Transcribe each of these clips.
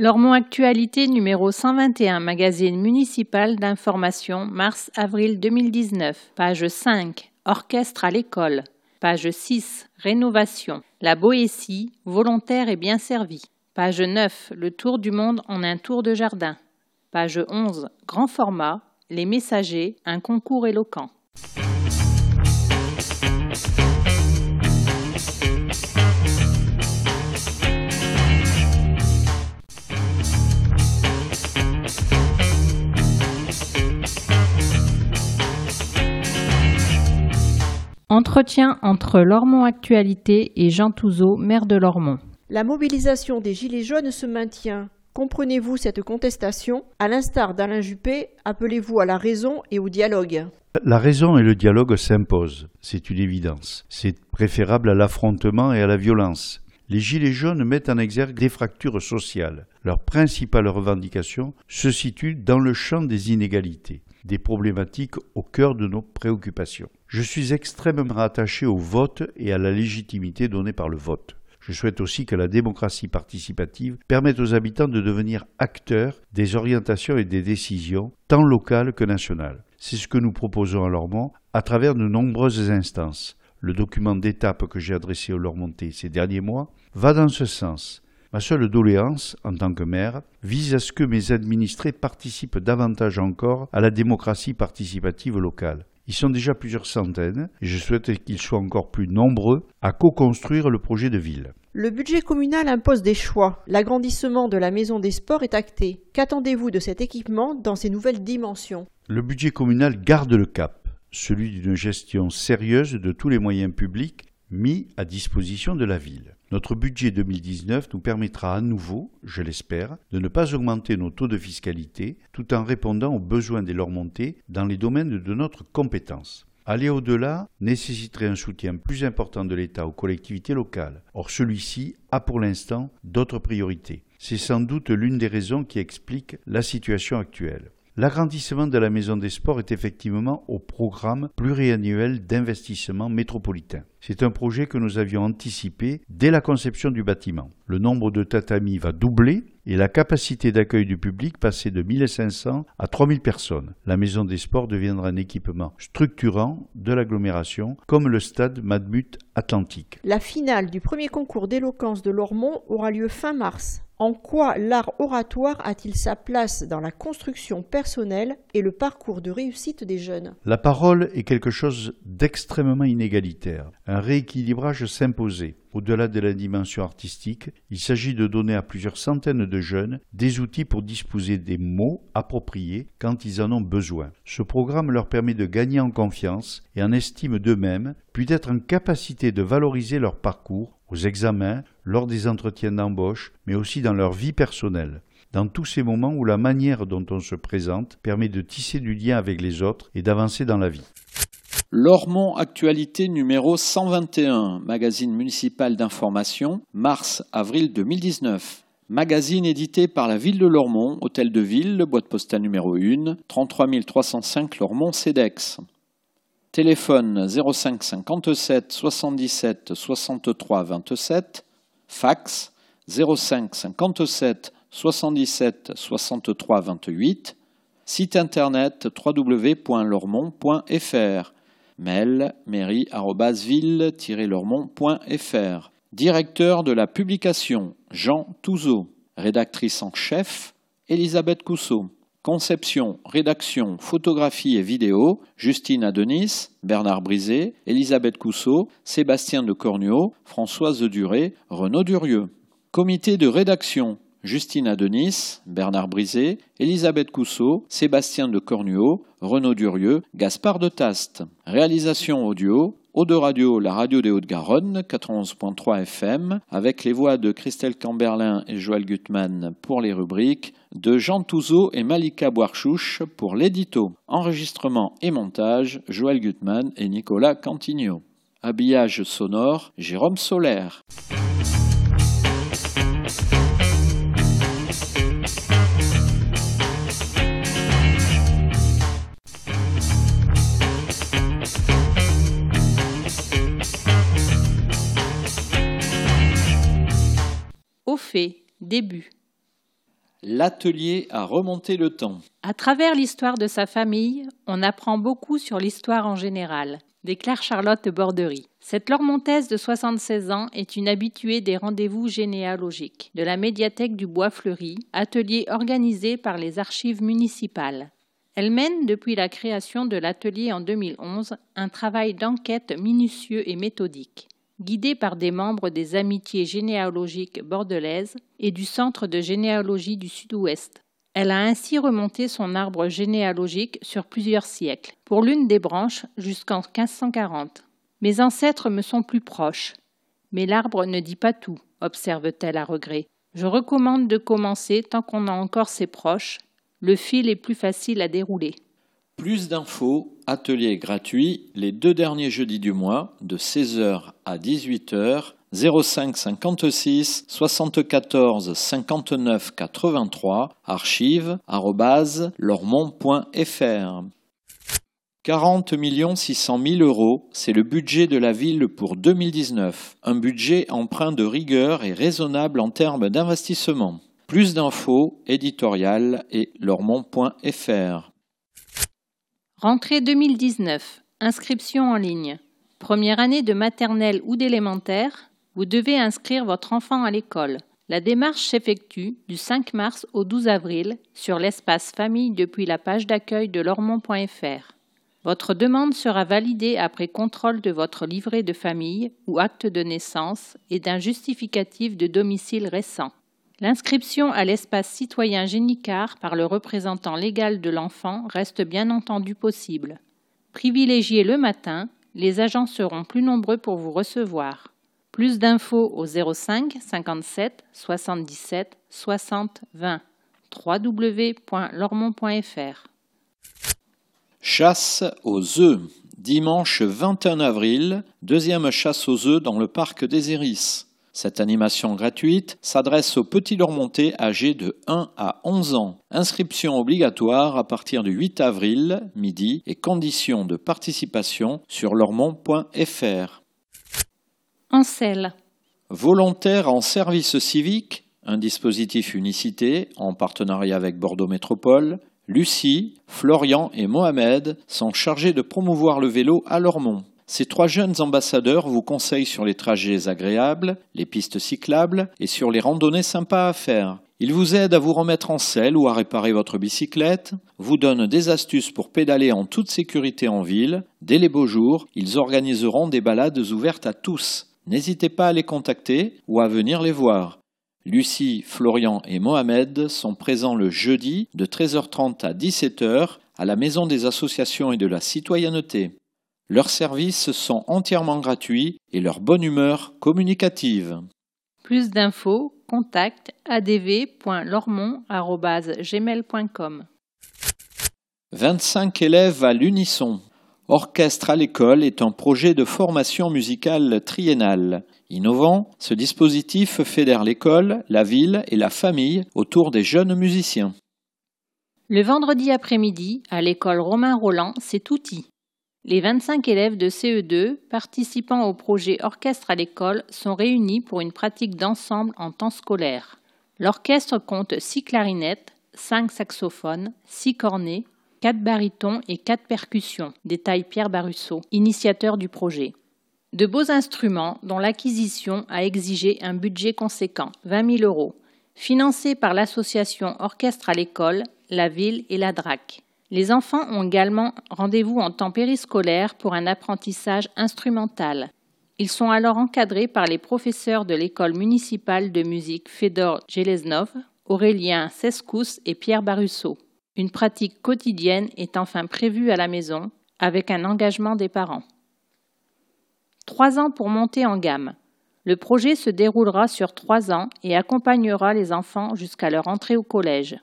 Lormont Actualité numéro 121, magazine municipal d'information, mars-avril 2019. Page 5, Orchestre à l'école. Page 6, Rénovation. La Boétie, volontaire et bien servie. Page 9, Le tour du monde en un tour de jardin. Page 11, Grand format. Les messagers, un concours éloquent. Entretien entre Lormont Actualité et Jean Touzeau, maire de Lormont. La mobilisation des Gilets jaunes se maintient. Comprenez-vous cette contestation? À l'instar d'Alain Juppé, appelez-vous à la raison et au dialogue. La raison et le dialogue s'imposent, c'est une évidence. C'est préférable à l'affrontement et à la violence. Les Gilets jaunes mettent en exergue des fractures sociales. Leur principale revendication se situe dans le champ des inégalités des problématiques au cœur de nos préoccupations. Je suis extrêmement attaché au vote et à la légitimité donnée par le vote. Je souhaite aussi que la démocratie participative permette aux habitants de devenir acteurs des orientations et des décisions, tant locales que nationales. C'est ce que nous proposons à Lormont à travers de nombreuses instances. Le document d'étape que j'ai adressé aux Lormontais ces derniers mois va dans ce sens. Ma seule doléance, en tant que maire, vise à ce que mes administrés participent davantage encore à la démocratie participative locale. Ils sont déjà plusieurs centaines et je souhaite qu'ils soient encore plus nombreux à co-construire le projet de ville. Le budget communal impose des choix. L'agrandissement de la maison des sports est acté. Qu'attendez-vous de cet équipement dans ses nouvelles dimensions? Le budget communal garde le cap, celui d'une gestion sérieuse de tous les moyens publics mis à disposition de la ville. Notre budget 2019 nous permettra à nouveau, je l'espère, de ne pas augmenter nos taux de fiscalité tout en répondant aux besoins des Lormontais dans les domaines de notre compétence. Aller au-delà nécessiterait un soutien plus important de l'État aux collectivités locales. Or celui-ci a pour l'instant d'autres priorités. C'est sans doute l'une des raisons qui explique la situation actuelle. L'agrandissement de la maison des sports est effectivement au programme pluriannuel d'investissement métropolitain. C'est un projet que nous avions anticipé dès la conception du bâtiment. Le nombre de tatamis va doubler et la capacité d'accueil du public passer de 1500 à 3000 personnes. La maison des sports deviendra un équipement structurant de l'agglomération comme le stade Madmut Atlantique. La finale du premier concours d'éloquence de Lormont aura lieu fin mars. En quoi l'art oratoire a-t-il sa place dans la construction personnelle et le parcours de réussite des jeunes? La parole est quelque chose d'extrêmement inégalitaire. Un rééquilibrage s'imposait. Au-delà de la dimension artistique, il s'agit de donner à plusieurs centaines de jeunes des outils pour disposer des mots appropriés quand ils en ont besoin. Ce programme leur permet de gagner en confiance et en estime d'eux-mêmes, puis d'être en capacité de valoriser leur parcours aux examens, lors des entretiens d'embauche, mais aussi dans leur vie personnelle dans tous ces moments où la manière dont on se présente permet de tisser du lien avec les autres et d'avancer dans la vie. Lormont Actualité numéro 121, magazine municipal d'information, mars-avril 2019. Magazine édité par la ville de Lormont, hôtel de ville, boîte postale numéro 1, 33 305 Lormont CEDEX. Téléphone 05 57 77 63 27. Fax 05 57 77 63 28. Site internet www.lormont.fr. Mail mairie-ville-lormont.fr. Directeur de la publication Jean Touzeau. Rédactrice en chef Elisabeth Cousseau. Conception, rédaction, photographie et vidéo, Justine Adenis, Bernard Brisé, Elisabeth Cousseau, Sébastien de Cornuau, Françoise Duré, Renaud Durieux. Comité de rédaction, Justine Adenis, Bernard Brisé, Elisabeth Cousseau, Sébastien de Cornuau, Renaud Durieux, Gaspard de Taste. Réalisation audio, Eau de Radio, la radio des Hauts-de-Garonne, 91.3 FM, avec les voix de Christelle Camberlin et Joël Gutmann pour les rubriques, de Jean Touzeau et Malika Boarchouche pour l'édito. Enregistrement et montage, Joël Gutmann et Nicolas Cantigno. Habillage sonore, Jérôme Solaire. Au fait, début. L'atelier à remonter le temps. À travers l'histoire de sa famille, on apprend beaucoup sur l'histoire en général, déclare Charlotte Borderie. Cette Lormontaise de 76 ans est une habituée des rendez-vous généalogiques de la médiathèque du Bois Fleuri, atelier organisé par les archives municipales. Elle mène, depuis la création de l'atelier en 2011, un travail d'enquête minutieux et méthodique guidée par des membres des Amitiés généalogiques bordelaises et du Centre de généalogie du Sud-Ouest. Elle a ainsi remonté son arbre généalogique sur plusieurs siècles, pour l'une des branches jusqu'en 1540. Mes ancêtres me sont plus proches. Mais l'arbre ne dit pas tout, observe-t-elle à regret. Je recommande de commencer tant qu'on a encore ses proches. Le fil est plus facile à dérouler. Plus d'infos, atelier gratuit les deux derniers jeudis du mois de 16h à 18h 05 56 74 59 83 archives lormont.fr 40 600 000 euros, c'est le budget de la ville pour 2019. Un budget empreint de rigueur et raisonnable en termes d'investissement. Plus d'infos, éditorial et lormont.fr. Rentrée 2019. Inscription en ligne. Première année de maternelle ou d'élémentaire, vous devez inscrire votre enfant à l'école. La démarche s'effectue du 5 mars au 12 avril sur l'espace famille depuis la page d'accueil de lormont.fr. Votre demande sera validée après contrôle de votre livret de famille ou acte de naissance et d'un justificatif de domicile récent. L'inscription à l'espace citoyen Génicard par le représentant légal de l'enfant reste bien entendu possible. Privilégié le matin, les agents seront plus nombreux pour vous recevoir. Plus d'infos au 05 57 77 60 20 www.lormont.fr Chasse aux œufs. Dimanche 21 avril, deuxième chasse aux œufs dans le parc des Iris. Cette animation gratuite s'adresse aux petits Lormontais âgés de 1 à 11 ans. Inscription obligatoire à partir du 8 avril, midi, et conditions de participation sur lormont.fr. Ancel. Volontaire en service civique, un dispositif unicité en partenariat avec Bordeaux Métropole, Lucie, Florian et Mohamed sont chargés de promouvoir le vélo à Lormont. Ces trois jeunes ambassadeurs vous conseillent sur les trajets agréables, les pistes cyclables et sur les randonnées sympas à faire. Ils vous aident à vous remettre en selle ou à réparer votre bicyclette, vous donnent des astuces pour pédaler en toute sécurité en ville. Dès les beaux jours, ils organiseront des balades ouvertes à tous. N'hésitez pas à les contacter ou à venir les voir. Lucie, Florian et Mohamed sont présents le jeudi de 13h30 à 17h à la Maison des associations et de la citoyenneté. Leurs services sont entièrement gratuits et leur bonne humeur communicative. Plus d'infos, contact adv.lormont.gmail.com 25 élèves à l'unisson. Orchestre à l'école est un projet de formation musicale triennale. Innovant, ce dispositif fédère l'école, la ville et la famille autour des jeunes musiciens. Le vendredi après-midi, à l'école Romain Roland, c'est outil. Les 25 élèves de CE2 participant au projet Orchestre à l'école sont réunis pour une pratique d'ensemble en temps scolaire. L'orchestre compte 6 clarinettes, 5 saxophones, 6 cornets, 4 barytons et 4 percussions, détaille Pierre Barusso, initiateur du projet. De beaux instruments dont l'acquisition a exigé un budget conséquent, 20 000 euros, financé par l'association Orchestre à l'école, la ville et la DRAC. Les enfants ont également rendez-vous en temps périscolaire pour un apprentissage instrumental. Ils sont alors encadrés par les professeurs de l'école municipale de musique Fedor Geleznov, Aurélien Sescous et Pierre Barusso. Une pratique quotidienne est enfin prévue à la maison, avec un engagement des parents. Trois ans pour monter en gamme. Le projet se déroulera sur trois ans et accompagnera les enfants jusqu'à leur entrée au collège.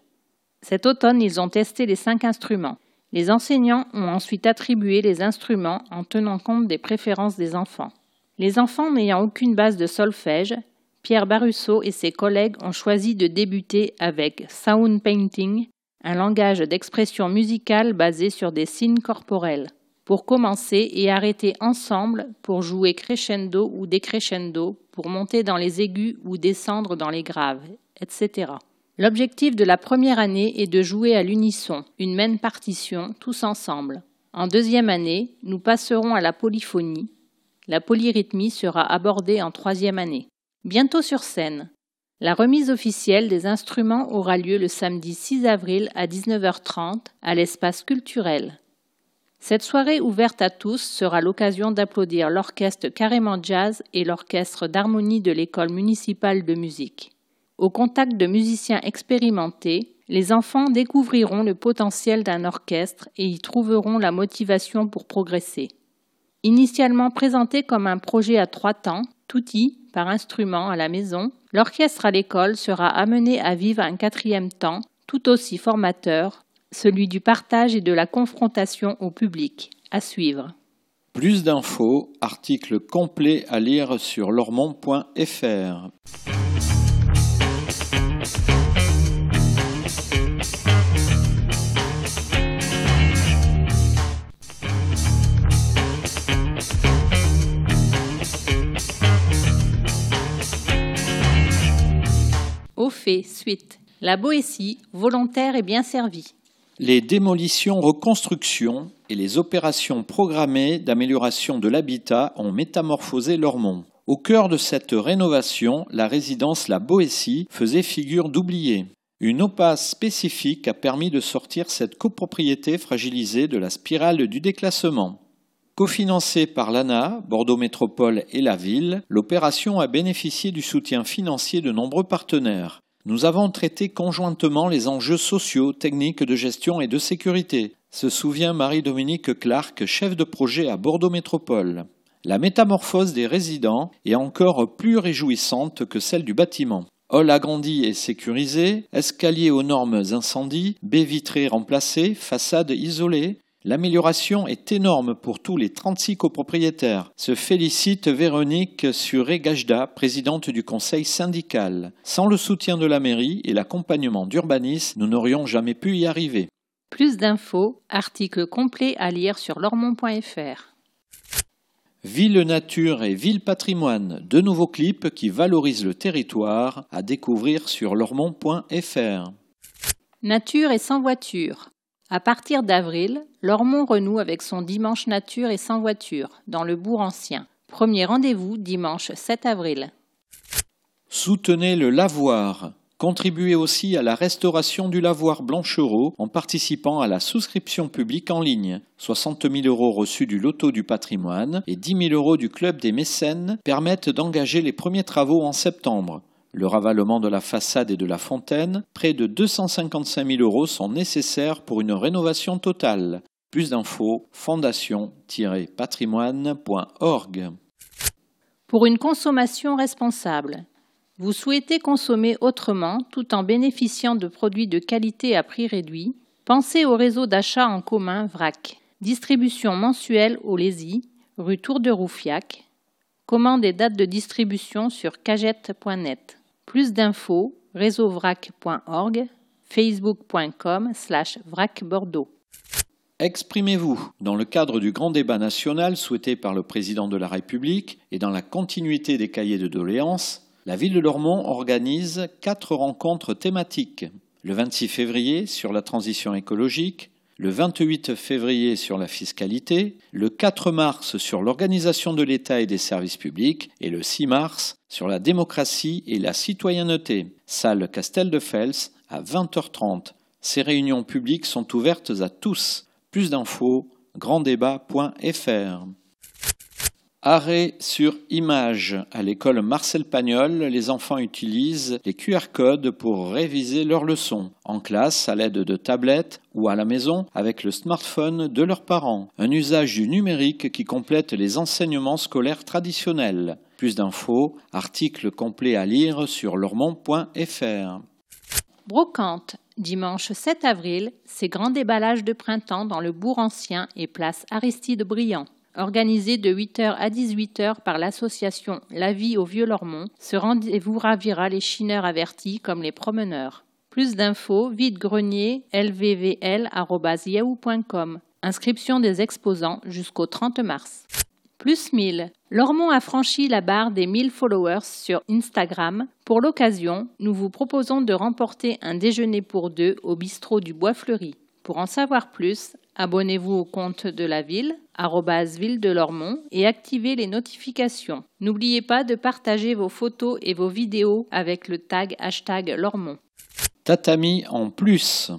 Cet automne, ils ont testé les cinq instruments. Les enseignants ont ensuite attribué les instruments en tenant compte des préférences des enfants. Les enfants n'ayant aucune base de solfège, Pierre Barusso et ses collègues ont choisi de débuter avec Sound Painting, un langage d'expression musicale basé sur des signes corporels, pour commencer et arrêter ensemble pour jouer crescendo ou décrescendo, pour monter dans les aigus ou descendre dans les graves, etc. L'objectif de la première année est de jouer à l'unisson, une même partition, tous ensemble. En deuxième année, nous passerons à la polyphonie. La polyrythmie sera abordée en troisième année. Bientôt sur scène. La remise officielle des instruments aura lieu le samedi 6 avril à 19h30 à l'espace culturel. Cette soirée ouverte à tous sera l'occasion d'applaudir l'orchestre Carrément Jazz et l'orchestre d'harmonie de l'école municipale de musique. Au contact de musiciens expérimentés, les enfants découvriront le potentiel d'un orchestre et y trouveront la motivation pour progresser. Initialement présenté comme un projet à trois temps, touti par instrument à la maison, l'orchestre à l'école sera amené à vivre un quatrième temps tout aussi formateur, celui du partage et de la confrontation au public. À suivre. Plus d'infos, article complet à lire sur lormont.fr. La Boétie, volontaire et bien servie les démolitions, reconstructions et les opérations programmées d'amélioration de l'habitat ont métamorphosé Lormont. Au cœur de cette rénovation, la résidence La Boétie faisait figure d'oublié. Une OPAS spécifique a permis de sortir cette copropriété fragilisée de la spirale du déclassement. Cofinancée par l'ANA, Bordeaux Métropole et la ville, l'opération a bénéficié du soutien financier de nombreux partenaires. Nous avons traité conjointement les enjeux sociaux, techniques de gestion et de sécurité, se souvient Marie-Dominique Clark, chef de projet à Bordeaux Métropole. La métamorphose des résidents est encore plus réjouissante que celle du bâtiment. Hall agrandi et sécurisé, escalier aux normes incendie, baies vitrées remplacées, façade isolée, L'amélioration est énorme pour tous les 36 copropriétaires, se félicite Véronique Suré-Gajda, présidente du conseil syndical. Sans le soutien de la mairie et l'accompagnement d'Urbanis, nous n'aurions jamais pu y arriver. Plus d'infos, article complet à lire sur lormont.fr. Ville Nature et Ville Patrimoine, deux nouveaux clips qui valorisent le territoire à découvrir sur lormont.fr. Nature et sans voiture. À partir d'avril, Lormont renoue avec son dimanche nature et sans voiture, dans le bourg ancien. Premier rendez-vous dimanche 7 avril. Soutenez le lavoir. Contribuez aussi à la restauration du lavoir Blanchereau en participant à la souscription publique en ligne. 60 000 euros reçus du loto du patrimoine et 10 000 euros du club des mécènes permettent d'engager les premiers travaux en septembre. Le ravalement de la façade et de la fontaine, près de 255 000 euros sont nécessaires pour une rénovation totale. Plus d'infos, fondation-patrimoine.org. Pour une consommation responsable. Vous souhaitez consommer autrement tout en bénéficiant de produits de qualité à prix réduit Pensez au réseau d'achat en commun VRAC. Distribution mensuelle au Lézy, rue Tour de Roufiac. Commande et date de distribution sur cagette.net. Plus d'infos, réseauvrac.org, facebook.com slash vracbordeaux. Exprimez-vous. Dans le cadre du grand débat national souhaité par le président de la République et dans la continuité des cahiers de doléances, la ville de Lormont organise quatre rencontres thématiques. Le 26 février sur la transition écologique, le 28 février sur la fiscalité, le 4 mars sur l'organisation de l'État et des services publics et le 6 mars sur la démocratie et la citoyenneté. Salle Castel de Fels à 20h30. Ces réunions publiques sont ouvertes à tous. Plus d'infos granddébat.fr. Arrêt sur image. À l'école Marcel Pagnol, les enfants utilisent les QR codes pour réviser leurs leçons, en classe à l'aide de tablettes ou à la maison avec le smartphone de leurs parents. Un usage du numérique qui complète les enseignements scolaires traditionnels. Plus d'infos, article complet à lire sur lormont.fr. Brocante. Dimanche 7 avril, c'est grand déballage de printemps dans le bourg ancien et place Aristide Briand. Organisé de 8h à 18h par l'association La Vie au Vieux-Lormont, ce rendez-vous ravira les chineurs avertis comme les promeneurs. Plus d'infos, vide-grenier, lvvl.yahoo.com. Inscription des exposants jusqu'au 30 mars. Plus 1000. Lormont a franchi la barre des 1000 followers sur Instagram. Pour l'occasion, nous vous proposons de remporter un déjeuner pour deux au bistrot du Bois Fleuri. Pour en savoir plus, abonnez-vous au compte de la ville, ville de Lormont, et activez les notifications. N'oubliez pas de partager vos photos et vos vidéos avec le tag hashtag Lormont. Tatami en plus.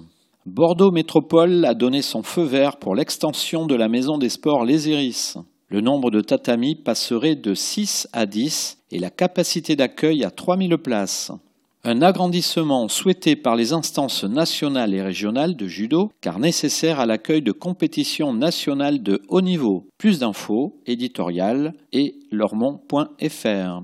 Bordeaux Métropole a donné son feu vert pour l'extension de la maison des sports Les Iris le nombre de tatamis passerait de 6 à 10 et la capacité d'accueil à 3000 places. Un agrandissement souhaité par les instances nationales et régionales de judo car nécessaire à l'accueil de compétitions nationales de haut niveau. Plus d'infos, éditorial et lormont.fr.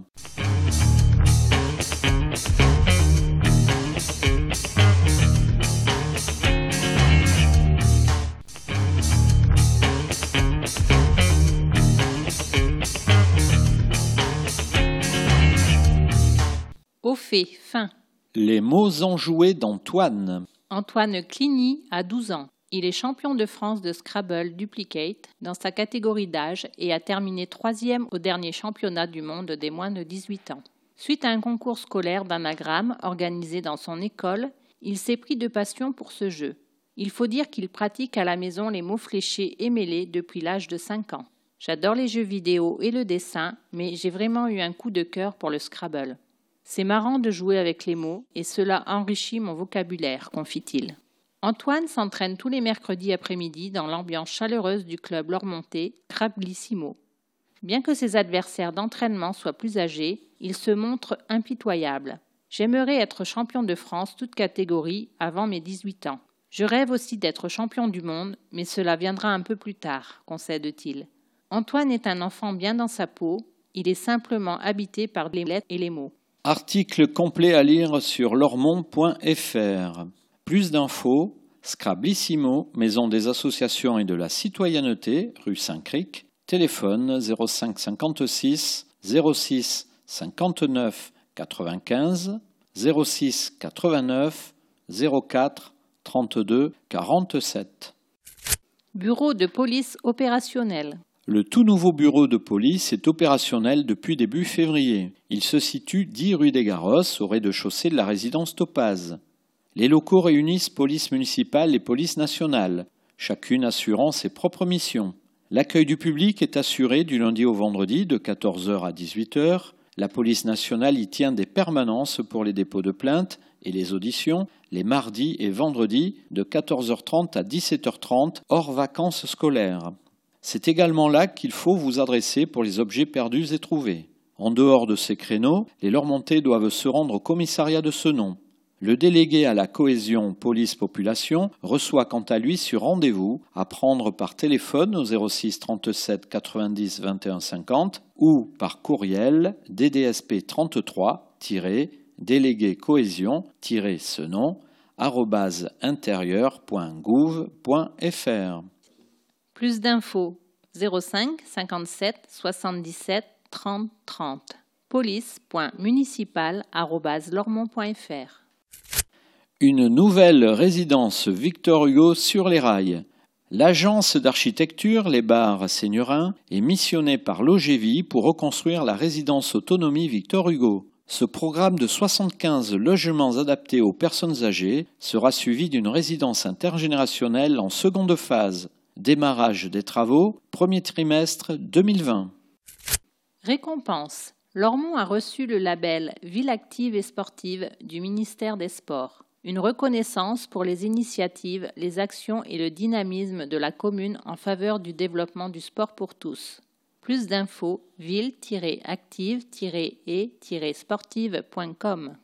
fin. Les mots enjoués d'Antoine. Antoine Cligny a 12 ans. Il est champion de France de Scrabble Duplicate dans sa catégorie d'âge et a terminé troisième au dernier championnat du monde des moins de 18 ans. Suite à un concours scolaire d'anagramme organisé dans son école, il s'est pris de passion pour ce jeu. Il faut dire qu'il pratique à la maison les mots fléchés et mêlés depuis l'âge de 5 ans. J'adore les jeux vidéo et le dessin, mais j'ai vraiment eu un coup de cœur pour le Scrabble. C'est marrant de jouer avec les mots et cela enrichit mon vocabulaire, confie-t-il. Antoine s'entraîne tous les mercredis après-midi dans l'ambiance chaleureuse du club Lormontais, Crablissimo. Bien que ses adversaires d'entraînement soient plus âgés, il se montre impitoyable. J'aimerais être champion de France toute catégorie avant mes 18 ans. Je rêve aussi d'être champion du monde, mais cela viendra un peu plus tard, concède-t-il. Antoine est un enfant bien dans sa peau, il est simplement habité par les lettres et les mots. Article complet à lire sur lormont.fr. Plus d'infos, Scrablissimo, Maison des associations et de la citoyenneté, rue Saint-Cric, téléphone 05 56 06 59 95 06 89 04 32 47. Bureau de police opérationnel. Le tout nouveau bureau de police est opérationnel depuis début février. Il se situe 10 rue des Garosses, au rez-de-chaussée de la résidence Topaz. Les locaux réunissent police municipale et police nationale, chacune assurant ses propres missions. L'accueil du public est assuré du lundi au vendredi de 14h à 18h. La police nationale y tient des permanences pour les dépôts de plaintes et les auditions les mardis et vendredis de 14h30 à 17h30 hors vacances scolaires. C'est également là qu'il faut vous adresser pour les objets perdus et trouvés. En dehors de ces créneaux, les Lormontais doivent se rendre au commissariat de ce nom. Le délégué à la cohésion police-population reçoit quant à lui sur rendez-vous à prendre par téléphone au 06 37 90 21 50 ou par courriel DDSP 33 délégué cohésion ce nom intérieur.gouv.fr plus d'infos 05 57 77 30 30. police.municipal.lormont.fr Une nouvelle résidence Victor Hugo sur les rails. L'agence d'architecture Les Bars Seigneurins est missionnée par l'OGV pour reconstruire la résidence autonomie Victor Hugo. Ce programme de 75 logements adaptés aux personnes âgées sera suivi d'une résidence intergénérationnelle en seconde phase. Démarrage des travaux, premier trimestre 2020. Récompense. Lormont a reçu le label Ville active et sportive du ministère des Sports. Une reconnaissance pour les initiatives, les actions et le dynamisme de la commune en faveur du développement du sport pour tous. Plus d'infos ville-active-et-sportive.com.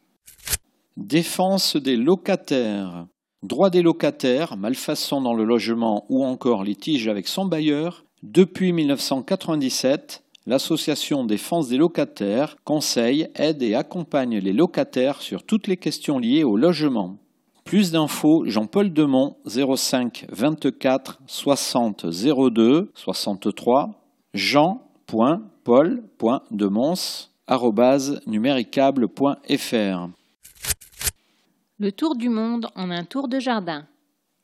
Défense des locataires. Droit des locataires, malfaçon dans le logement ou encore litige avec son bailleur, depuis 1997, l'association Défense des locataires conseille, aide et accompagne les locataires sur toutes les questions liées au logement. Plus d'infos, Jean-Paul Demont, 05 24 60 02 63, jean.paul.demons, numéricable.fr. Le tour du monde en un tour de jardin.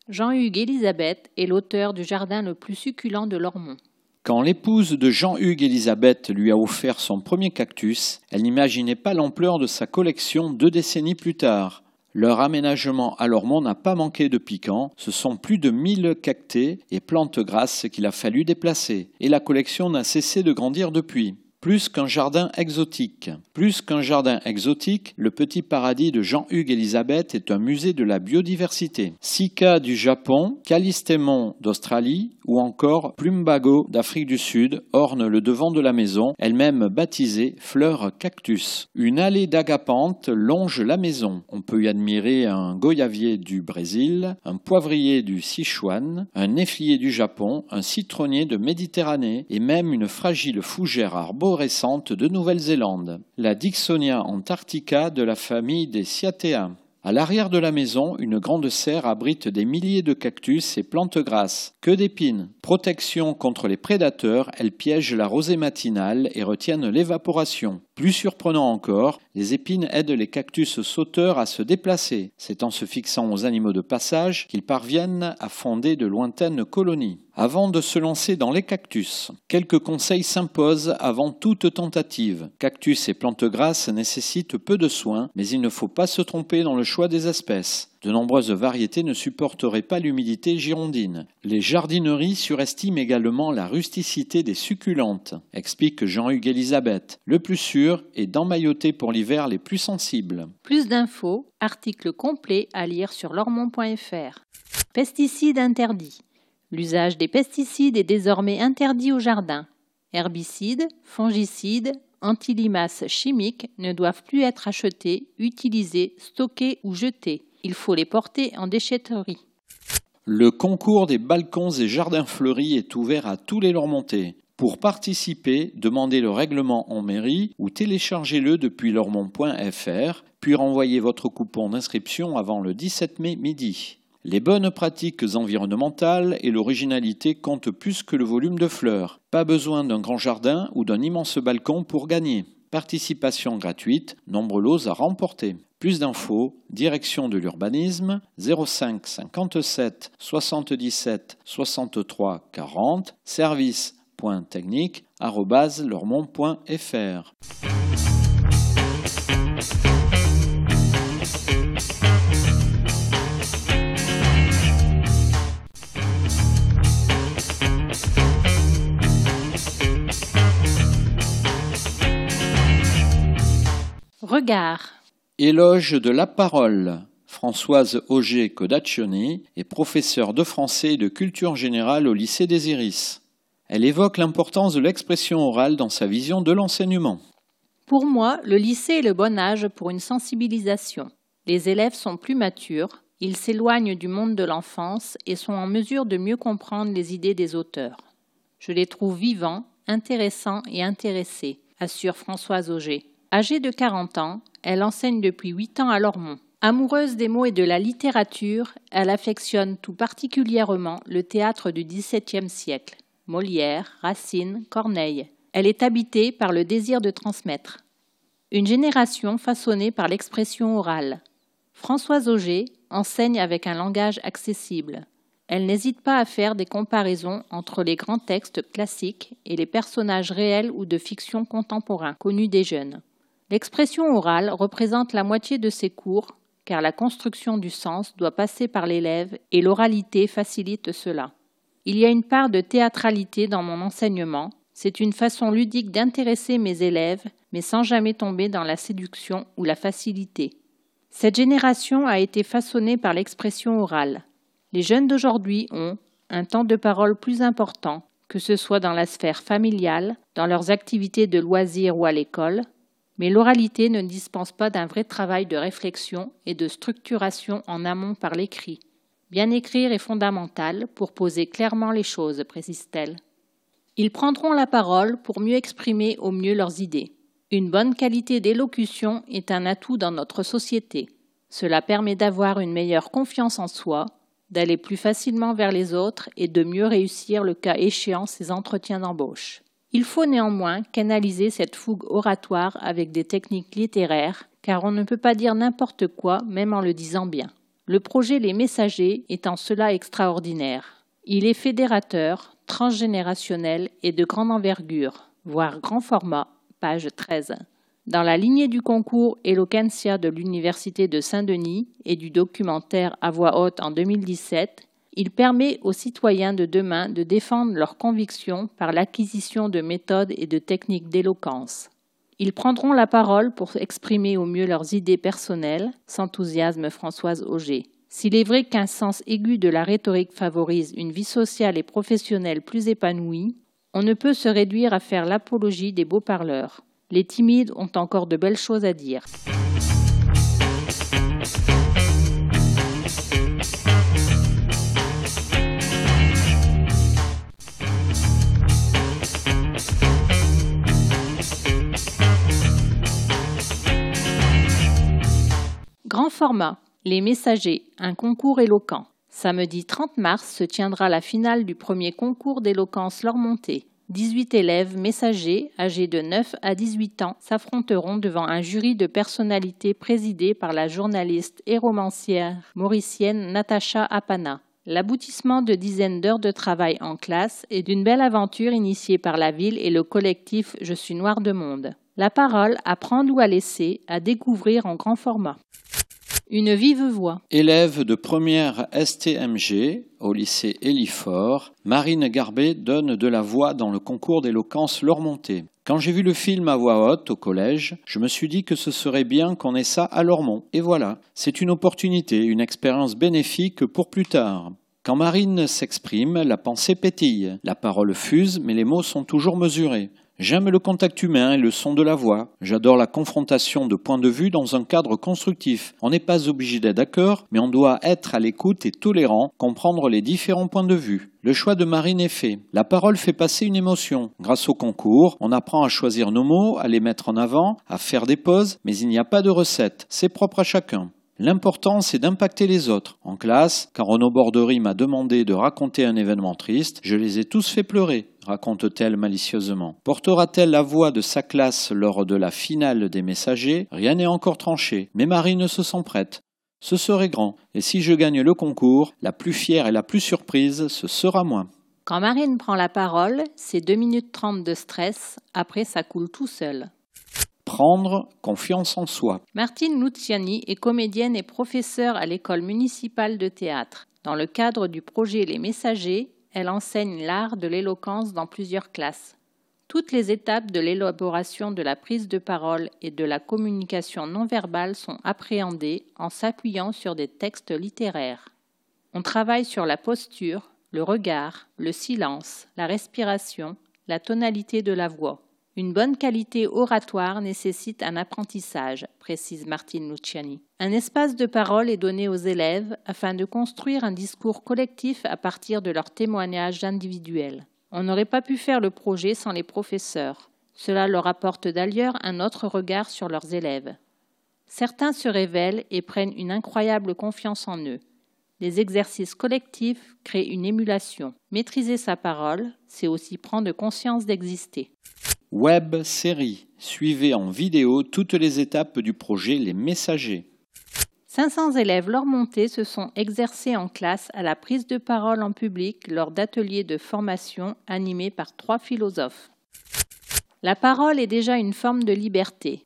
Jean-Hugues Elisabeth est l'auteur du jardin le plus succulent de Lormont. Quand l'épouse de Jean-Hugues Élisabeth lui a offert son premier cactus, elle n'imaginait pas l'ampleur de sa collection deux décennies plus tard. Leur aménagement à Lormont n'a pas manqué de piquant, ce sont plus de 1000 cactés et plantes grasses qu'il a fallu déplacer, et la collection n'a cessé de grandir depuis. Plus qu'un jardin exotique. Plus qu'un jardin exotique, le petit paradis de Jean-Hugues Elisabeth est un musée de la biodiversité. Sika du Japon, Calistémon d'Australie ou encore Plumbago d'Afrique du Sud ornent le devant de la maison, elle-même baptisée fleur cactus. Une allée d'agapante longe la maison. On peut y admirer un goyavier du Brésil, un poivrier du Sichuan, un néflier du Japon, un citronnier de Méditerranée et même une fragile fougère arborescente récente de Nouvelle-Zélande, la Dixonia antarctica de la famille des Cyathea. À l'arrière de la maison, une grande serre abrite des milliers de cactus et plantes grasses, que d'épines. Protection contre les prédateurs, elles piègent la rosée matinale et retiennent l'évaporation. Plus surprenant encore, les épines aident les cactus sauteurs à se déplacer. C'est en se fixant aux animaux de passage qu'ils parviennent à fonder de lointaines colonies. Avant de se lancer dans les cactus, quelques conseils s'imposent avant toute tentative. Cactus et plantes grasses nécessitent peu de soins, mais il ne faut pas se tromper dans le choix des espèces. De nombreuses variétés ne supporteraient pas l'humidité girondine. Les jardineries surestiment également la rusticité des succulentes, explique Jean-Hugues Elisabeth. Le plus sûr est d'emmailloter pour l'hiver les plus sensibles. Plus d'infos, article complet à lire sur lormont.fr. Pesticides interdits. L'usage des pesticides est désormais interdit au jardin. Herbicides, fongicides, antilimaces chimiques ne doivent plus être achetés, utilisés, stockés ou jetés. Il faut les porter en déchetterie. Le concours des balcons et jardins fleuris est ouvert à tous les Lormontais. Pour participer, demandez le règlement en mairie ou téléchargez-le depuis lormont.fr, puis renvoyez votre coupon d'inscription avant le 17 mai midi. Les bonnes pratiques environnementales et l'originalité comptent plus que le volume de fleurs. Pas besoin d'un grand jardin ou d'un immense balcon pour gagner. Participation gratuite, nombre lots à remporter. Plus d'infos, direction de l'urbanisme 05 57 77 63 40, service.technique.fr. Regard. Éloge de la parole. Françoise Auger Codaccioni est professeure de français et de culture générale au lycée des Iris. Elle évoque l'importance de l'expression orale dans sa vision de l'enseignement. Pour moi, le lycée est le bon âge pour une sensibilisation. Les élèves sont plus matures, ils s'éloignent du monde de l'enfance et sont en mesure de mieux comprendre les idées des auteurs. Je les trouve vivants, intéressants et intéressés, assure Françoise Auger. Âgée de 40 ans, elle enseigne depuis 8 ans à Lormont. Amoureuse des mots et de la littérature, elle affectionne tout particulièrement le théâtre du XVIIe siècle, Molière, Racine, Corneille. Elle est habitée par le désir de transmettre. Une génération façonnée par l'expression orale. Françoise Auger enseigne avec un langage accessible. Elle n'hésite pas à faire des comparaisons entre les grands textes classiques et les personnages réels ou de fiction contemporains connus des jeunes. L'expression orale représente la moitié de ces cours, car la construction du sens doit passer par l'élève et l'oralité facilite cela. Il y a une part de théâtralité dans mon enseignement, c'est une façon ludique d'intéresser mes élèves, mais sans jamais tomber dans la séduction ou la facilité. Cette génération a été façonnée par l'expression orale. Les jeunes d'aujourd'hui ont un temps de parole plus important, que ce soit dans la sphère familiale, dans leurs activités de loisirs ou à l'école, mais l'oralité ne dispense pas d'un vrai travail de réflexion et de structuration en amont par l'écrit. Bien écrire est fondamental pour poser clairement les choses, précise-t-elle. Ils prendront la parole pour mieux exprimer au mieux leurs idées. Une bonne qualité d'élocution est un atout dans notre société. Cela permet d'avoir une meilleure confiance en soi, d'aller plus facilement vers les autres et de mieux réussir le cas échéant ses entretiens d'embauche. Il faut néanmoins canaliser cette fougue oratoire avec des techniques littéraires, car on ne peut pas dire n'importe quoi même en le disant bien. Le projet Les Messagers est en cela extraordinaire. Il est fédérateur, transgénérationnelle et de grande envergure, voire grand format, page 13. Dans la lignée du concours Eloquentia de l'Université de Saint-Denis et du documentaire à voix haute en 2017, il permet aux citoyens de demain de défendre leurs convictions par l'acquisition de méthodes et de techniques d'éloquence. Ils prendront la parole pour exprimer au mieux leurs idées personnelles, s'enthousiasme Françoise Auger. S'il est vrai qu'un sens aigu de la rhétorique favorise une vie sociale et professionnelle plus épanouie, on ne peut se réduire à faire l'apologie des beaux parleurs. Les timides ont encore de belles choses à dire. Les Messagers, un concours éloquent. Samedi 30 mars se tiendra la finale du premier concours d'éloquence Lormonté. 18 élèves messagers âgés de 9 à 18 ans s'affronteront devant un jury de personnalités présidé par la journaliste et romancière mauricienne Natacha Apana. L'aboutissement de dizaines d'heures de travail en classe et d'une belle aventure initiée par la ville et le collectif Je suis noir de monde. La parole à prendre ou à laisser, à découvrir en grand format. Une vive voix. Élève de première STMG au lycée Elifort, Marine Garbet donne de la voix dans le concours d'éloquence Lormonté. Quand j'ai vu le film à voix haute au collège, je me suis dit que ce serait bien qu'on ait ça à Lormont. Et voilà, c'est une opportunité, une expérience bénéfique pour plus tard. Quand Marine s'exprime, la pensée pétille, la parole fuse, mais les mots sont toujours mesurés. J'aime le contact humain et le son de la voix. J'adore la confrontation de points de vue dans un cadre constructif. On n'est pas obligé d'être d'accord, mais on doit être à l'écoute et tolérant, comprendre les différents points de vue. Le choix de Marine est fait. La parole fait passer une émotion. Grâce au concours, on apprend à choisir nos mots, à les mettre en avant, à faire des pauses, mais il n'y a pas de recette. C'est propre à chacun. L'important, c'est d'impacter les autres. En classe, quand Renaud Bordery m'a demandé de raconter un événement triste, je les ai tous fait pleurer raconte-t-elle malicieusement. Portera-t-elle la voix de sa classe lors de la finale des messagers? Rien n'est encore tranché, mais Marine se sent prête. Ce serait grand, et si je gagne le concours, la plus fière et la plus surprise, ce sera moi. Quand Marine prend la parole, c'est 2 minutes 30 de stress, après ça coule tout seul. Prendre confiance en soi. Martine Luciani est comédienne et professeure à l'école municipale de théâtre. Dans le cadre du projet Les Messagers, elle enseigne l'art de l'éloquence dans plusieurs classes. Toutes les étapes de l'élaboration de la prise de parole et de la communication non verbale sont appréhendées en s'appuyant sur des textes littéraires. On travaille sur la posture, le regard, le silence, la respiration, la tonalité de la voix. Une bonne qualité oratoire nécessite un apprentissage, précise Martine Luciani. Un espace de parole est donné aux élèves afin de construire un discours collectif à partir de leurs témoignages individuels. On n'aurait pas pu faire le projet sans les professeurs. Cela leur apporte d'ailleurs un autre regard sur leurs élèves. Certains se révèlent et prennent une incroyable confiance en eux. Les exercices collectifs créent une émulation. Maîtriser sa parole, c'est aussi prendre conscience d'exister. Web série. Suivez en vidéo toutes les étapes du projet Les Messagers. 500 élèves montés se sont exercés en classe à la prise de parole en public lors d'ateliers de formation animés par trois philosophes. La parole est déjà une forme de liberté.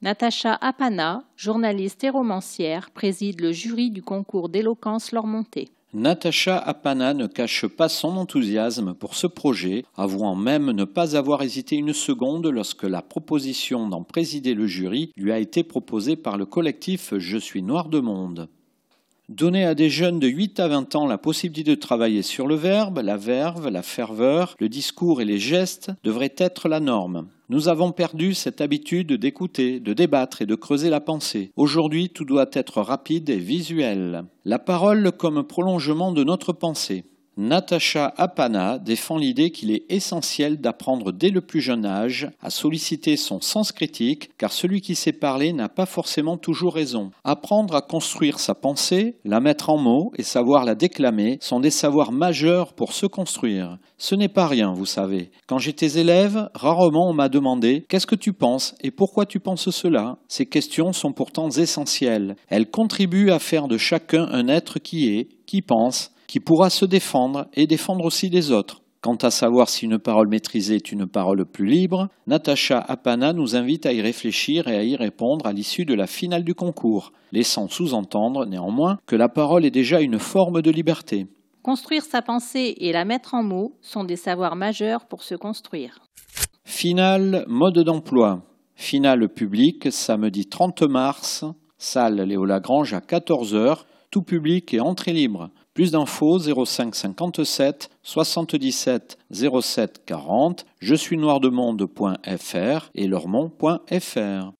Natacha Apana, journaliste et romancière, préside le jury du concours d'éloquence Lormonté. Natacha Apana ne cache pas son enthousiasme pour ce projet, avouant même ne pas avoir hésité une seconde lorsque la proposition d'en présider le jury lui a été proposée par le collectif Je suis noir de monde. Donner à des jeunes de 8 à 20 ans la possibilité de travailler sur le verbe, la verve, la ferveur, le discours et les gestes devrait être la norme. Nous avons perdu cette habitude d'écouter, de débattre et de creuser la pensée. Aujourd'hui, tout doit être rapide et visuel. La parole comme prolongement de notre pensée. Natacha Apana défend l'idée qu'il est essentiel d'apprendre dès le plus jeune âge à solliciter son sens critique, car celui qui sait parler n'a pas forcément toujours raison. Apprendre à construire sa pensée, la mettre en mots et savoir la déclamer sont des savoirs majeurs pour se construire. Ce n'est pas rien, vous savez. Quand j'étais élève, rarement on m'a demandé Qu'est-ce que tu penses et pourquoi tu penses cela? Ces questions sont pourtant essentielles. Elles contribuent à faire de chacun un être qui est, qui pense, qui pourra se défendre et défendre aussi les autres. Quant à savoir si une parole maîtrisée est une parole plus libre, Natacha Apana nous invite à y réfléchir et à y répondre à l'issue de la finale du concours, laissant sous-entendre néanmoins que la parole est déjà une forme de liberté. Construire sa pensée et la mettre en mots sont des savoirs majeurs pour se construire. Finale mode d'emploi. Finale publique samedi 30 mars, salle Léo Lagrange à 14h, tout public et entrée libre. Plus d'infos 05 57 77 07 40, je suis noirdemonde.fr et leurmont.fr.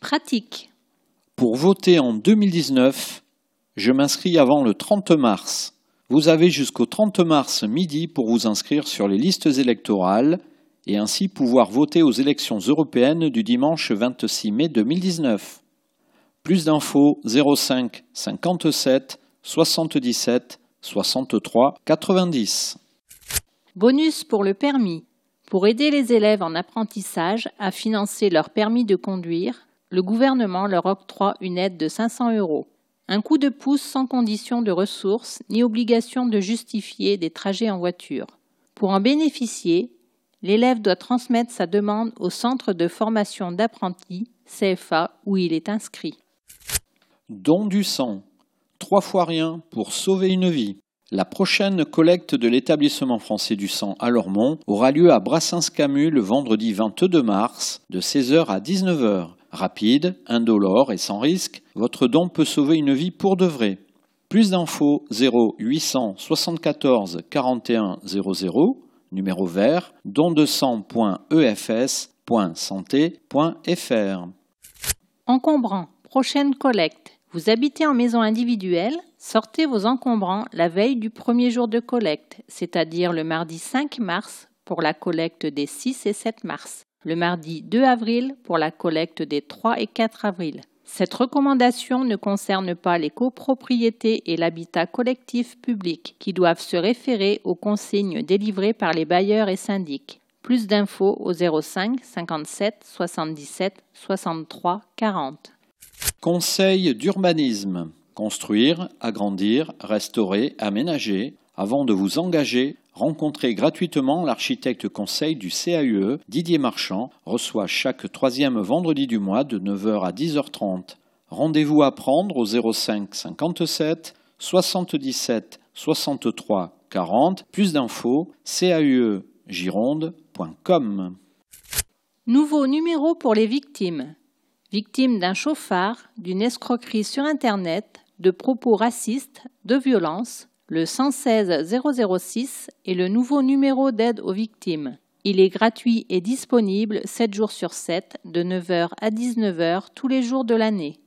Pratique. Pour voter en 2019, je m'inscris avant le 30 mars. Vous avez jusqu'au 30 mars midi pour vous inscrire sur les listes électorales et ainsi pouvoir voter aux élections européennes du dimanche 26 mai 2019. Plus d'infos 05 57 77 63 90. Bonus pour le permis. Pour aider les élèves en apprentissage à financer leur permis de conduire, le gouvernement leur octroie une aide de 500 euros. Un coup de pouce sans condition de ressources ni obligation de justifier des trajets en voiture. Pour en bénéficier, l'élève doit transmettre sa demande au centre de formation d'apprentis, CFA, où il est inscrit. Don du sang. Trois fois rien pour sauver une vie. La prochaine collecte de l'établissement français du sang à Lormont aura lieu à Brassens-Camus le vendredi 22 mars de 16h à 19h. Rapide, indolore et sans risque, votre don peut sauver une vie pour de vrai. Plus d'infos 0 800 74 41 00, numéro vert, don200.efs.santé.fr. Encombrant, prochaine collecte. Vous habitez en maison individuelle Sortez vos encombrants la veille du premier jour de collecte, c'est-à-dire le mardi 5 mars pour la collecte des 6 et 7 mars le mardi 2 avril pour la collecte des 3 et 4 avril. Cette recommandation ne concerne pas les copropriétés et l'habitat collectif public qui doivent se référer aux consignes délivrées par les bailleurs et syndics. Plus d'infos au 05 57 77 63 40. Conseil d'urbanisme. Construire, agrandir, restaurer, aménager. Avant de vous engager, rencontrez gratuitement l'architecte conseil du CAUE, Didier Marchand, reçoit chaque troisième vendredi du mois de 9h à 10h30. Rendez-vous à prendre au 05 57 77 63 40. Plus d'infos, caue-gironde.com. Nouveau numéro pour les victimes. Victimes d'un chauffard, d'une escroquerie sur Internet, de propos racistes, de violences, le 116 006 est le nouveau numéro d'aide aux victimes. Il est gratuit et disponible 7 jours sur 7, de 9h à 19h tous les jours de l'année.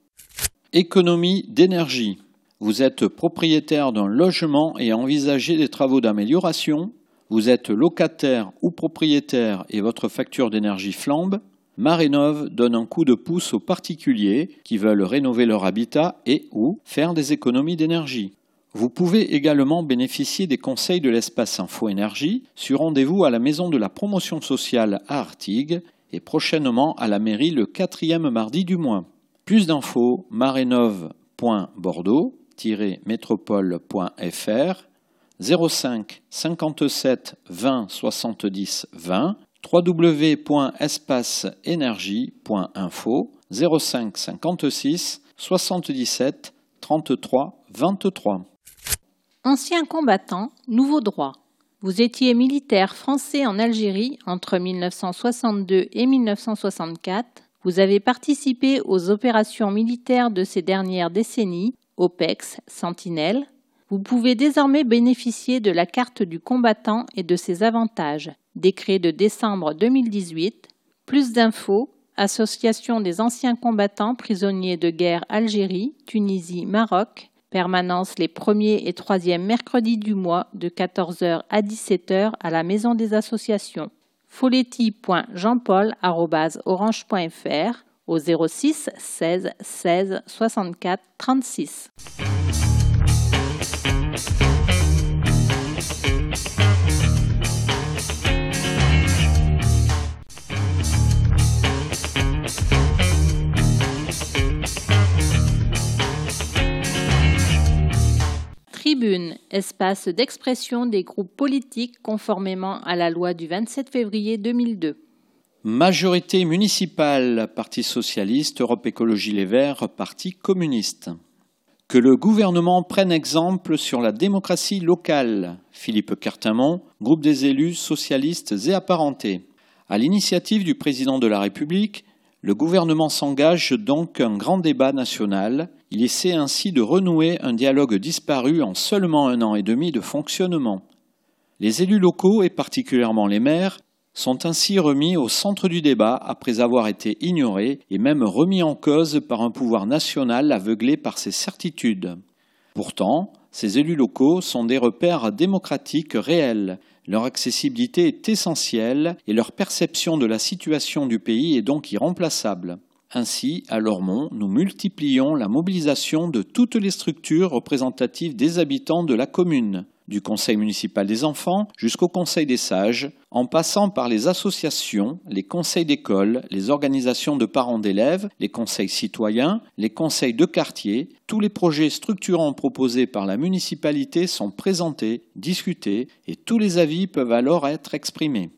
Économie d'énergie. Vous êtes propriétaire d'un logement et envisagez des travaux d'amélioration. Vous êtes locataire ou propriétaire et votre facture d'énergie flambe. Marénov donne un coup de pouce aux particuliers qui veulent rénover leur habitat et ou faire des économies d'énergie. Vous pouvez également bénéficier des conseils de l'espace Info Énergie sur rendez-vous à la Maison de la Promotion Sociale à Artigues et prochainement à la mairie le quatrième mardi du mois. Plus d'infos marénov.bordeaux-métropole.fr 05 57 20 70 20 www.espaceenergie.info 05 56 77 33 23 Ancien combattant, nouveau droit. Vous étiez militaire français en Algérie entre 1962 et 1964. Vous avez participé aux opérations militaires de ces dernières décennies, OPEX, Sentinelle. Vous pouvez désormais bénéficier de la carte du combattant et de ses avantages. Décret de décembre 2018. Plus d'infos Association des anciens combattants prisonniers de guerre Algérie, Tunisie, Maroc, Permanence les premiers et troisièmes mercredis du mois de 14h à 17h à la Maison des Associations. folletti.jeanpaul.orange.fr au 06 16 16 64 36. Espace d'expression des groupes politiques conformément à la loi du 27 février 2002. Majorité municipale, Parti socialiste, Europe Écologie Les Verts, Parti communiste. Que le gouvernement prenne exemple sur la démocratie locale. Philippe Cartamont, groupe des élus socialistes et apparentés. À l'initiative du président de la République, le gouvernement s'engage donc un grand débat national. Il essaie ainsi de renouer un dialogue disparu en seulement un an et demi de fonctionnement. Les élus locaux, et particulièrement les maires, sont ainsi remis au centre du débat après avoir été ignorés et même remis en cause par un pouvoir national aveuglé par ses certitudes. Pourtant, ces élus locaux sont des repères démocratiques réels. Leur accessibilité est essentielle et leur perception de la situation du pays est donc irremplaçable. Ainsi, à Lormont, nous multiplions la mobilisation de toutes les structures représentatives des habitants de la commune, du Conseil municipal des enfants jusqu'au Conseil des sages, en passant par les associations, les conseils d'école, les organisations de parents d'élèves, les conseils citoyens, les conseils de quartier, tous les projets structurants proposés par la municipalité sont présentés, discutés, et tous les avis peuvent alors être exprimés.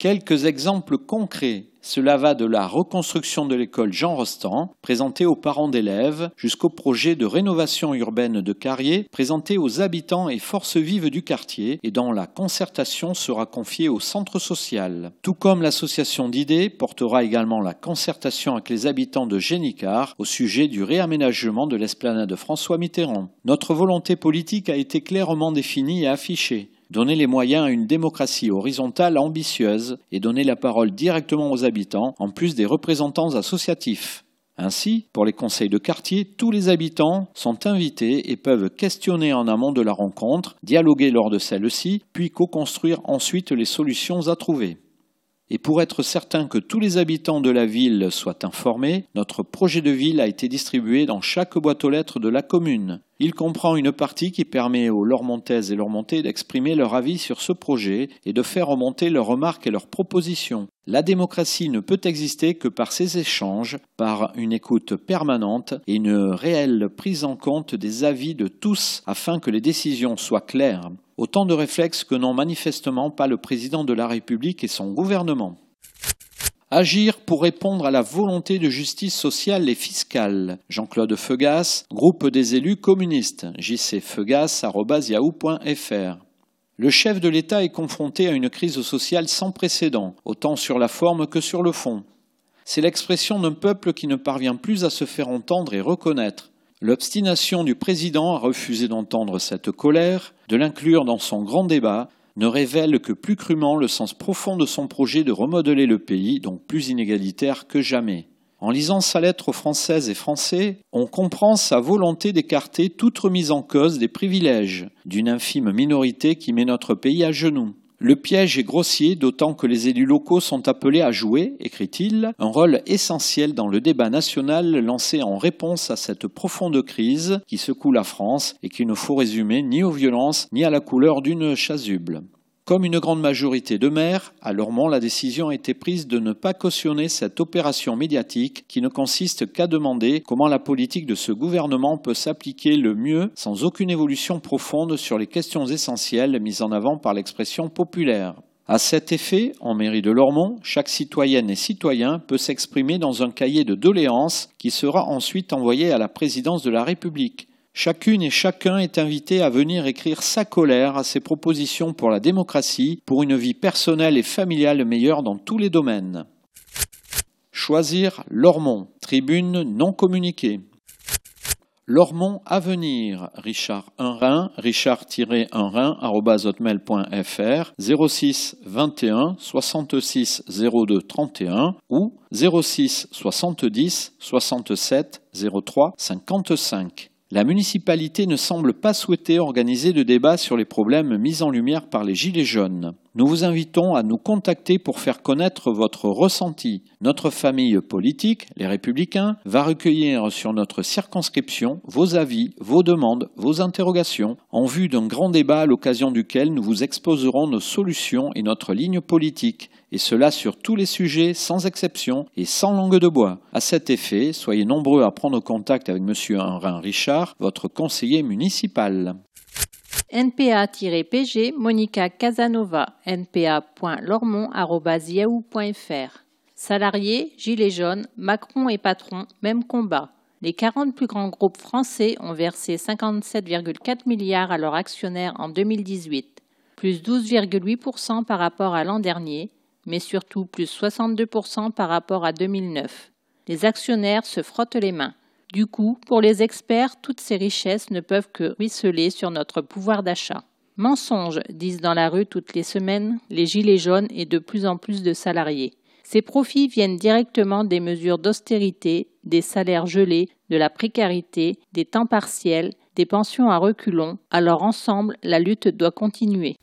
Quelques exemples concrets cela va de la reconstruction de l'école Jean Rostand, présentée aux parents d'élèves, jusqu'au projet de rénovation urbaine de Carrier, présenté aux habitants et forces vives du quartier, et dont la concertation sera confiée au centre social. Tout comme l'association d'idées portera également la concertation avec les habitants de Génicard au sujet du réaménagement de l'esplanade François Mitterrand. Notre volonté politique a été clairement définie et affichée donner les moyens à une démocratie horizontale ambitieuse et donner la parole directement aux habitants, en plus des représentants associatifs. Ainsi, pour les conseils de quartier, tous les habitants sont invités et peuvent questionner en amont de la rencontre, dialoguer lors de celle-ci, puis co-construire ensuite les solutions à trouver. Et pour être certain que tous les habitants de la ville soient informés, notre projet de ville a été distribué dans chaque boîte aux lettres de la commune. Il comprend une partie qui permet aux Lormontaises et Lormontais d'exprimer leur avis sur ce projet et de faire remonter leurs remarques et leurs propositions. La démocratie ne peut exister que par ces échanges, par une écoute permanente et une réelle prise en compte des avis de tous afin que les décisions soient claires. Autant de réflexes que n'ont manifestement pas le président de la République et son gouvernement. Agir pour répondre à la volonté de justice sociale et fiscale. Jean-Claude Feugas, groupe des élus communistes, jcfeugas.yahoo.fr. Le chef de l'État est confronté à une crise sociale sans précédent, autant sur la forme que sur le fond. C'est l'expression d'un peuple qui ne parvient plus à se faire entendre et reconnaître. L'obstination du président à refuser d'entendre cette colère, de l'inclure dans son grand débat, ne révèle que plus crûment le sens profond de son projet de remodeler le pays, donc plus inégalitaire que jamais. En lisant sa lettre aux Françaises et Français, on comprend sa volonté d'écarter toute remise en cause des privilèges d'une infime minorité qui met notre pays à genoux. Le piège est grossier, d'autant que les élus locaux sont appelés à jouer, écrit-il, un rôle essentiel dans le débat national lancé en réponse à cette profonde crise qui secoue la France et qu'il ne faut résumer ni aux violences ni à la couleur d'une chasuble. Comme une grande majorité de maires, à Lormont, la décision a été prise de ne pas cautionner cette opération médiatique qui ne consiste qu'à demander comment la politique de ce gouvernement peut s'appliquer le mieux sans aucune évolution profonde sur les questions essentielles mises en avant par l'expression populaire. À cet effet, en mairie de Lormont, chaque citoyenne et citoyen peut s'exprimer dans un cahier de doléances qui sera ensuite envoyé à la présidence de la République. Chacune et chacun est invité à venir écrire sa colère à ses propositions pour la démocratie, pour une vie personnelle et familiale meilleure dans tous les domaines. Choisir Lormont, tribune non communiquée. Lormont Avenir, Richard Unrin, richard-unrin.hotmail.fr 06 21 66 02 31 ou 06 70 67 03 55. La municipalité ne semble pas souhaiter organiser de débat sur les problèmes mis en lumière par les Gilets jaunes. Nous vous invitons à nous contacter pour faire connaître votre ressenti. Notre famille politique, les Républicains, va recueillir sur notre circonscription vos avis, vos demandes, vos interrogations, en vue d'un grand débat à l'occasion duquel nous vous exposerons nos solutions et notre ligne politique et cela sur tous les sujets sans exception et sans langue de bois. À cet effet, soyez nombreux à prendre contact avec M. Henrin Richard, votre conseiller municipal. NPA-PG, Monica Casanova, npa.lormont.yahoo.fr. Salariés, Gilets jaunes, Macron et patron, même combat. Les 40 plus grands groupes français ont versé 57,4 milliards à leurs actionnaires en 2018, plus 12,8% par rapport à l'an dernier, mais surtout plus 62% par rapport à 2009. Les actionnaires se frottent les mains. Du coup, pour les experts, toutes ces richesses ne peuvent que ruisseler sur notre pouvoir d'achat. Mensonge, disent dans la rue toutes les semaines les gilets jaunes et de plus en plus de salariés. Ces profits viennent directement des mesures d'austérité, des salaires gelés, de la précarité, des temps partiels, des pensions à reculons. Alors ensemble, la lutte doit continuer.